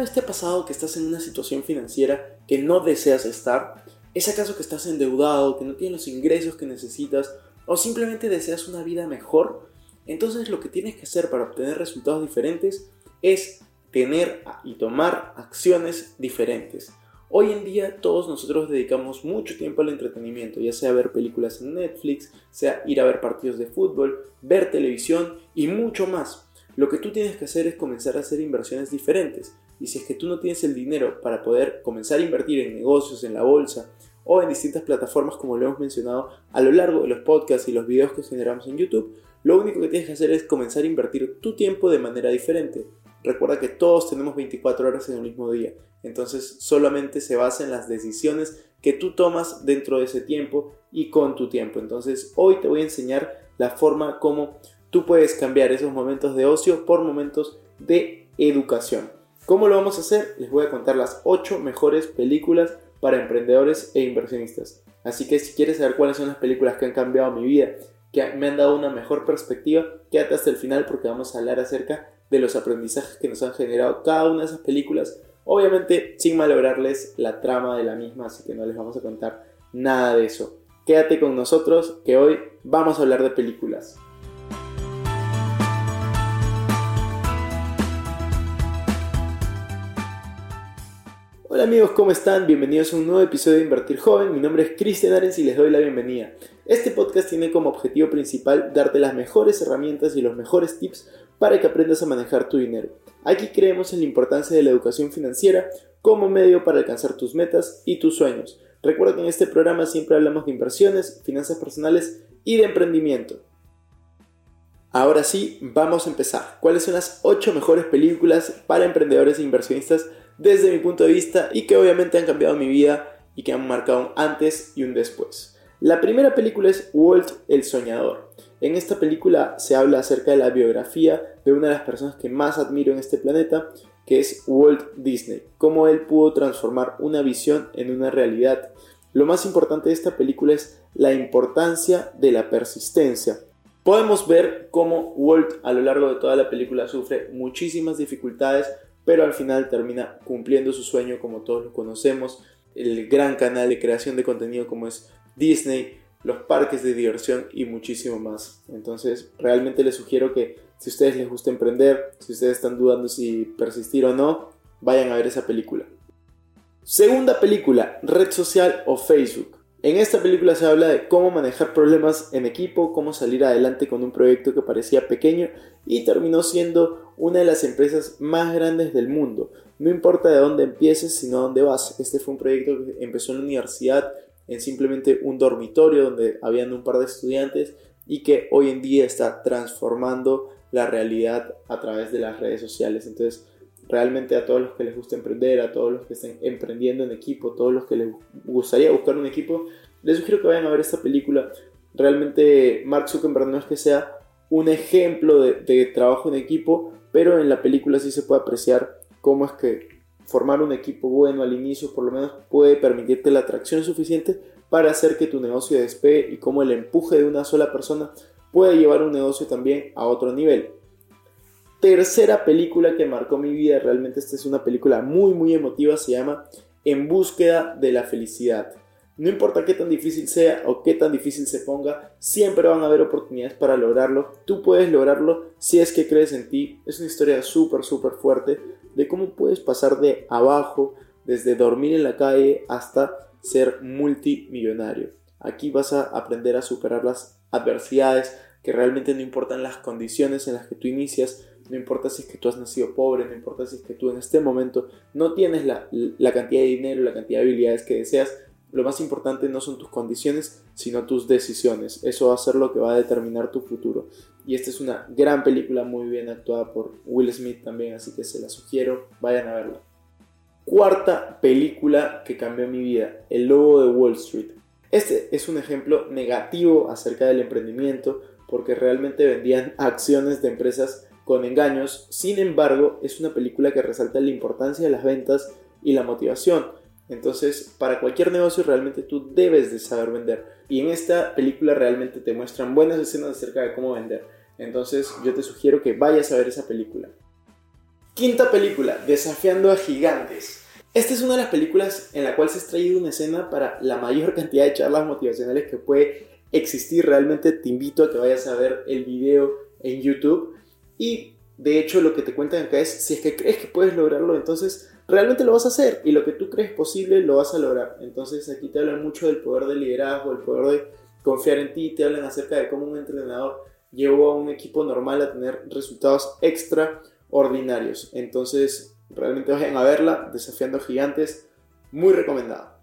Vez te ha pasado que estás en una situación financiera que no deseas estar? ¿Es acaso que estás endeudado, que no tienes los ingresos que necesitas o simplemente deseas una vida mejor? Entonces lo que tienes que hacer para obtener resultados diferentes es tener y tomar acciones diferentes. Hoy en día todos nosotros dedicamos mucho tiempo al entretenimiento, ya sea ver películas en Netflix, sea ir a ver partidos de fútbol, ver televisión y mucho más. Lo que tú tienes que hacer es comenzar a hacer inversiones diferentes. Y si es que tú no tienes el dinero para poder comenzar a invertir en negocios, en la bolsa o en distintas plataformas como lo hemos mencionado a lo largo de los podcasts y los videos que generamos en YouTube, lo único que tienes que hacer es comenzar a invertir tu tiempo de manera diferente. Recuerda que todos tenemos 24 horas en el mismo día, entonces solamente se basa en las decisiones que tú tomas dentro de ese tiempo y con tu tiempo. Entonces hoy te voy a enseñar la forma como tú puedes cambiar esos momentos de ocio por momentos de educación. ¿Cómo lo vamos a hacer? Les voy a contar las 8 mejores películas para emprendedores e inversionistas. Así que si quieres saber cuáles son las películas que han cambiado mi vida, que me han dado una mejor perspectiva, quédate hasta el final porque vamos a hablar acerca de los aprendizajes que nos han generado cada una de esas películas. Obviamente sin malograrles la trama de la misma, así que no les vamos a contar nada de eso. Quédate con nosotros que hoy vamos a hablar de películas. Hola amigos, ¿cómo están? Bienvenidos a un nuevo episodio de Invertir Joven. Mi nombre es Cristian Arens y les doy la bienvenida. Este podcast tiene como objetivo principal darte las mejores herramientas y los mejores tips para que aprendas a manejar tu dinero. Aquí creemos en la importancia de la educación financiera como medio para alcanzar tus metas y tus sueños. Recuerda que en este programa siempre hablamos de inversiones, finanzas personales y de emprendimiento. Ahora sí, vamos a empezar. ¿Cuáles son las 8 mejores películas para emprendedores e inversionistas desde mi punto de vista y que obviamente han cambiado mi vida y que han marcado un antes y un después? La primera película es Walt el Soñador. En esta película se habla acerca de la biografía de una de las personas que más admiro en este planeta, que es Walt Disney, cómo él pudo transformar una visión en una realidad. Lo más importante de esta película es la importancia de la persistencia. Podemos ver cómo Walt a lo largo de toda la película sufre muchísimas dificultades, pero al final termina cumpliendo su sueño como todos lo conocemos, el gran canal de creación de contenido como es Disney, los parques de diversión y muchísimo más. Entonces, realmente les sugiero que si a ustedes les gusta emprender, si ustedes están dudando si persistir o no, vayan a ver esa película. Segunda película, red social o Facebook. En esta película se habla de cómo manejar problemas en equipo, cómo salir adelante con un proyecto que parecía pequeño y terminó siendo una de las empresas más grandes del mundo. No importa de dónde empieces, sino dónde vas. Este fue un proyecto que empezó en la universidad, en simplemente un dormitorio donde habían un par de estudiantes y que hoy en día está transformando la realidad a través de las redes sociales. Entonces, realmente a todos los que les gusta emprender, a todos los que estén emprendiendo en equipo, todos los que les gustaría buscar un equipo, les sugiero que vayan a ver esta película. Realmente Mark Zuckerberg no es que sea un ejemplo de, de trabajo en equipo, pero en la película sí se puede apreciar cómo es que formar un equipo bueno al inicio por lo menos puede permitirte la atracción suficiente para hacer que tu negocio despegue y cómo el empuje de una sola persona puede llevar un negocio también a otro nivel tercera película que marcó mi vida, realmente esta es una película muy muy emotiva, se llama En búsqueda de la felicidad. No importa qué tan difícil sea o qué tan difícil se ponga, siempre van a haber oportunidades para lograrlo. Tú puedes lograrlo si es que crees en ti. Es una historia súper súper fuerte de cómo puedes pasar de abajo, desde dormir en la calle hasta ser multimillonario. Aquí vas a aprender a superar las adversidades, que realmente no importan las condiciones en las que tú inicias, no importa si es que tú has nacido pobre, no importa si es que tú en este momento no tienes la, la cantidad de dinero, la cantidad de habilidades que deseas, lo más importante no son tus condiciones, sino tus decisiones. Eso va a ser lo que va a determinar tu futuro. Y esta es una gran película muy bien actuada por Will Smith también, así que se la sugiero, vayan a verla. Cuarta película que cambió mi vida, El Lobo de Wall Street. Este es un ejemplo negativo acerca del emprendimiento porque realmente vendían acciones de empresas con engaños. Sin embargo, es una película que resalta la importancia de las ventas y la motivación. Entonces, para cualquier negocio realmente tú debes de saber vender. Y en esta película realmente te muestran buenas escenas acerca de cómo vender. Entonces, yo te sugiero que vayas a ver esa película. Quinta película, Desafiando a Gigantes. Esta es una de las películas en la cual se ha extraído una escena para la mayor cantidad de charlas motivacionales que puede existir. Realmente te invito a que vayas a ver el video en YouTube. Y de hecho lo que te cuentan acá es, si es que crees que puedes lograrlo, entonces realmente lo vas a hacer. Y lo que tú crees posible, lo vas a lograr. Entonces aquí te hablan mucho del poder del liderazgo, el poder de confiar en ti. Te hablan acerca de cómo un entrenador llevó a un equipo normal a tener resultados extraordinarios. Entonces realmente vayan a verla, Desafiando Gigantes, muy recomendada.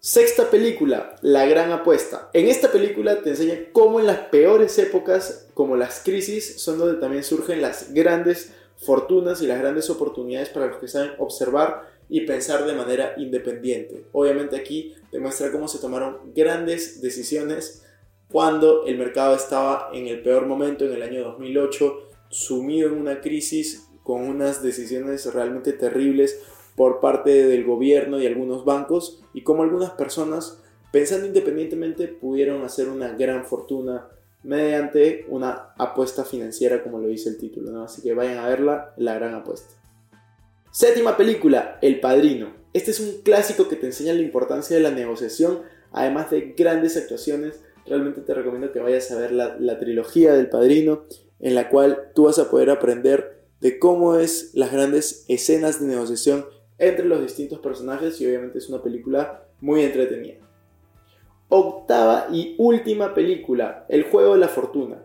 Sexta película, La Gran Apuesta. En esta película te enseña cómo en las peores épocas, como las crisis, son donde también surgen las grandes fortunas y las grandes oportunidades para los que saben observar y pensar de manera independiente. Obviamente aquí te muestra cómo se tomaron grandes decisiones cuando el mercado estaba en el peor momento, en el año 2008, sumido en una crisis con unas decisiones realmente terribles por parte del gobierno y algunos bancos y como algunas personas pensando independientemente pudieron hacer una gran fortuna mediante una apuesta financiera como lo dice el título, así que vayan a verla, la gran apuesta. Séptima película, El Padrino. Este es un clásico que te enseña la importancia de la negociación, además de grandes actuaciones. Realmente te recomiendo que vayas a ver la, la trilogía del Padrino, en la cual tú vas a poder aprender de cómo es las grandes escenas de negociación entre los distintos personajes y obviamente es una película muy entretenida. Octava y última película, El juego de la fortuna.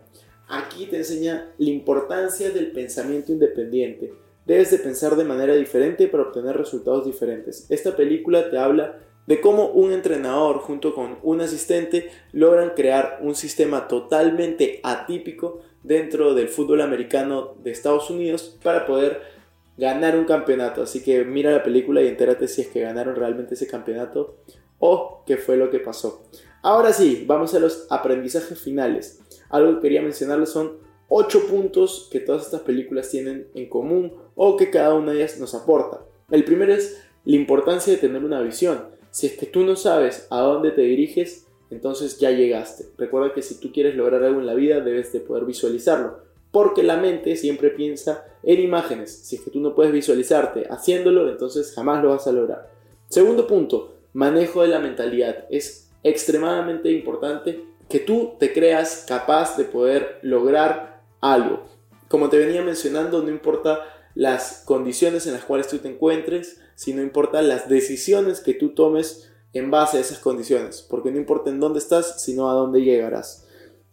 Aquí te enseña la importancia del pensamiento independiente. Debes de pensar de manera diferente para obtener resultados diferentes. Esta película te habla de cómo un entrenador junto con un asistente logran crear un sistema totalmente atípico dentro del fútbol americano de Estados Unidos para poder ganar un campeonato. Así que mira la película y entérate si es que ganaron realmente ese campeonato o qué fue lo que pasó. Ahora sí, vamos a los aprendizajes finales. Algo que quería mencionarles son 8 puntos que todas estas películas tienen en común o que cada una de ellas nos aporta. El primero es la importancia de tener una visión. Si es que tú no sabes a dónde te diriges, entonces ya llegaste. Recuerda que si tú quieres lograr algo en la vida, debes de poder visualizarlo. Porque la mente siempre piensa en imágenes. Si es que tú no puedes visualizarte haciéndolo, entonces jamás lo vas a lograr. Segundo punto, manejo de la mentalidad. Es extremadamente importante que tú te creas capaz de poder lograr algo. Como te venía mencionando, no importa las condiciones en las cuales tú te encuentres, sino importa las decisiones que tú tomes en base a esas condiciones, porque no importa en dónde estás, sino a dónde llegarás.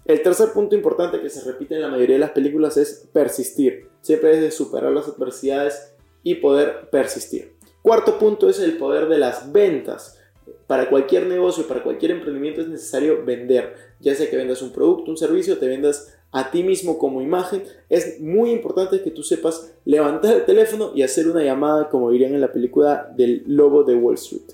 El tercer punto importante que se repite en la mayoría de las películas es persistir. Siempre es de superar las adversidades y poder persistir. Cuarto punto es el poder de las ventas. Para cualquier negocio, para cualquier emprendimiento es necesario vender. Ya sea que vendas un producto, un servicio, te vendas a ti mismo como imagen. Es muy importante que tú sepas levantar el teléfono y hacer una llamada como dirían en la película del lobo de Wall Street.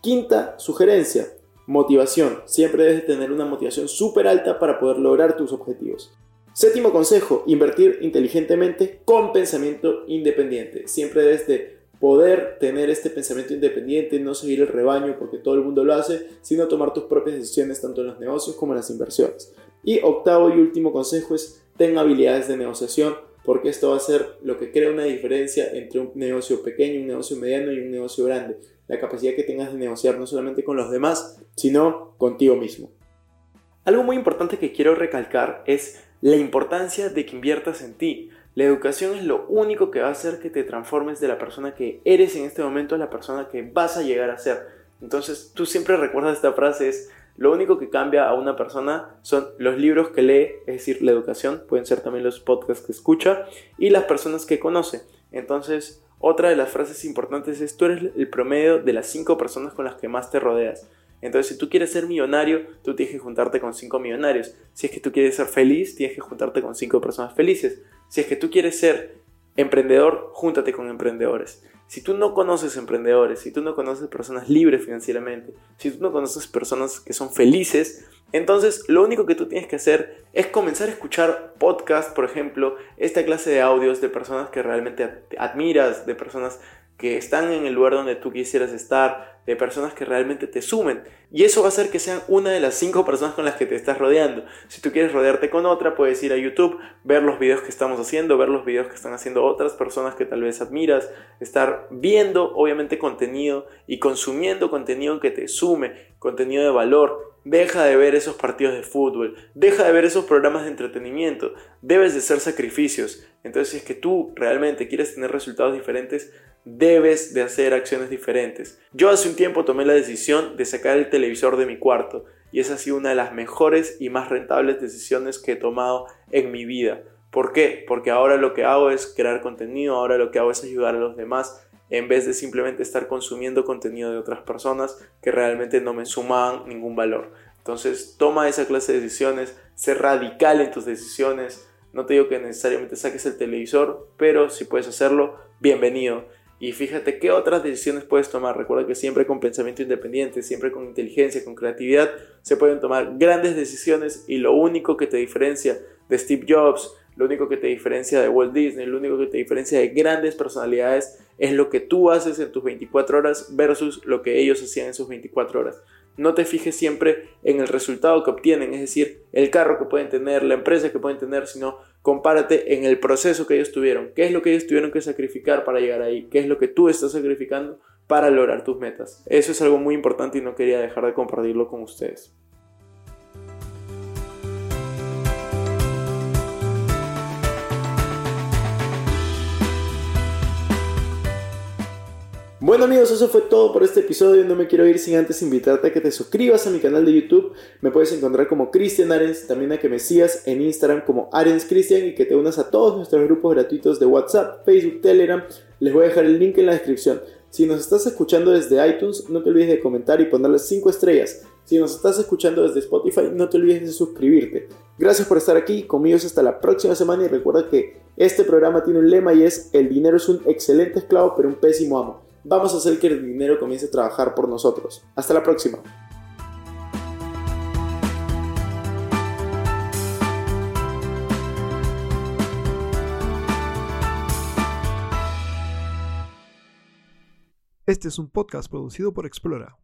Quinta sugerencia, motivación. Siempre debes tener una motivación súper alta para poder lograr tus objetivos. Séptimo consejo, invertir inteligentemente con pensamiento independiente. Siempre debes de poder tener este pensamiento independiente, no seguir el rebaño porque todo el mundo lo hace, sino tomar tus propias decisiones tanto en los negocios como en las inversiones. Y octavo y último consejo es ten habilidades de negociación porque esto va a ser lo que crea una diferencia entre un negocio pequeño, un negocio mediano y un negocio grande. La capacidad que tengas de negociar no solamente con los demás, sino contigo mismo. Algo muy importante que quiero recalcar es la importancia de que inviertas en ti. La educación es lo único que va a hacer que te transformes de la persona que eres en este momento a la persona que vas a llegar a ser. Entonces tú siempre recuerdas esta frase, es Lo único que cambia a una persona son los libros que lee, es decir, la educación, pueden ser también los podcasts que escucha y las personas que conoce. Entonces, otra de las frases importantes es, tú eres el promedio de las cinco personas con las que más te rodeas. Entonces, si tú quieres ser millonario, tú tienes que juntarte con cinco millonarios. Si es que tú quieres ser feliz, tienes que juntarte con cinco personas felices. Si es que tú quieres ser emprendedor, júntate con emprendedores. Si tú no conoces emprendedores, si tú no conoces personas libres financieramente, si tú no conoces personas que son felices, entonces lo único que tú tienes que hacer es comenzar a escuchar podcasts, por ejemplo, esta clase de audios de personas que realmente admiras, de personas que están en el lugar donde tú quisieras estar, de personas que realmente te sumen. Y eso va a hacer que sean una de las cinco personas con las que te estás rodeando. Si tú quieres rodearte con otra, puedes ir a YouTube, ver los videos que estamos haciendo, ver los videos que están haciendo otras personas que tal vez admiras, estar viendo obviamente contenido y consumiendo contenido que te sume, contenido de valor. Deja de ver esos partidos de fútbol, deja de ver esos programas de entretenimiento, debes de hacer sacrificios. Entonces si es que tú realmente quieres tener resultados diferentes, debes de hacer acciones diferentes. Yo hace un tiempo tomé la decisión de sacar el televisor de mi cuarto y esa ha sido una de las mejores y más rentables decisiones que he tomado en mi vida. ¿Por qué? Porque ahora lo que hago es crear contenido, ahora lo que hago es ayudar a los demás en vez de simplemente estar consumiendo contenido de otras personas que realmente no me suman ningún valor. Entonces toma esa clase de decisiones, sé radical en tus decisiones. No te digo que necesariamente saques el televisor, pero si puedes hacerlo, bienvenido. Y fíjate qué otras decisiones puedes tomar. Recuerda que siempre con pensamiento independiente, siempre con inteligencia, con creatividad, se pueden tomar grandes decisiones y lo único que te diferencia de Steve Jobs, lo único que te diferencia de Walt Disney, lo único que te diferencia de grandes personalidades es lo que tú haces en tus 24 horas versus lo que ellos hacían en sus 24 horas. No te fijes siempre en el resultado que obtienen, es decir, el carro que pueden tener, la empresa que pueden tener, sino compárate en el proceso que ellos tuvieron. ¿Qué es lo que ellos tuvieron que sacrificar para llegar ahí? ¿Qué es lo que tú estás sacrificando para lograr tus metas? Eso es algo muy importante y no quería dejar de compartirlo con ustedes. Bueno amigos, eso fue todo por este episodio. No me quiero ir sin antes invitarte a que te suscribas a mi canal de YouTube. Me puedes encontrar como Cristian Arens, también a que me sigas en Instagram como Arens Cristian y que te unas a todos nuestros grupos gratuitos de WhatsApp, Facebook, Telegram. Les voy a dejar el link en la descripción. Si nos estás escuchando desde iTunes, no te olvides de comentar y ponerle 5 estrellas. Si nos estás escuchando desde Spotify, no te olvides de suscribirte. Gracias por estar aquí, conmigo hasta la próxima semana y recuerda que este programa tiene un lema y es el dinero es un excelente esclavo pero un pésimo amo. Vamos a hacer que el dinero comience a trabajar por nosotros. Hasta la próxima. Este es un podcast producido por Explora.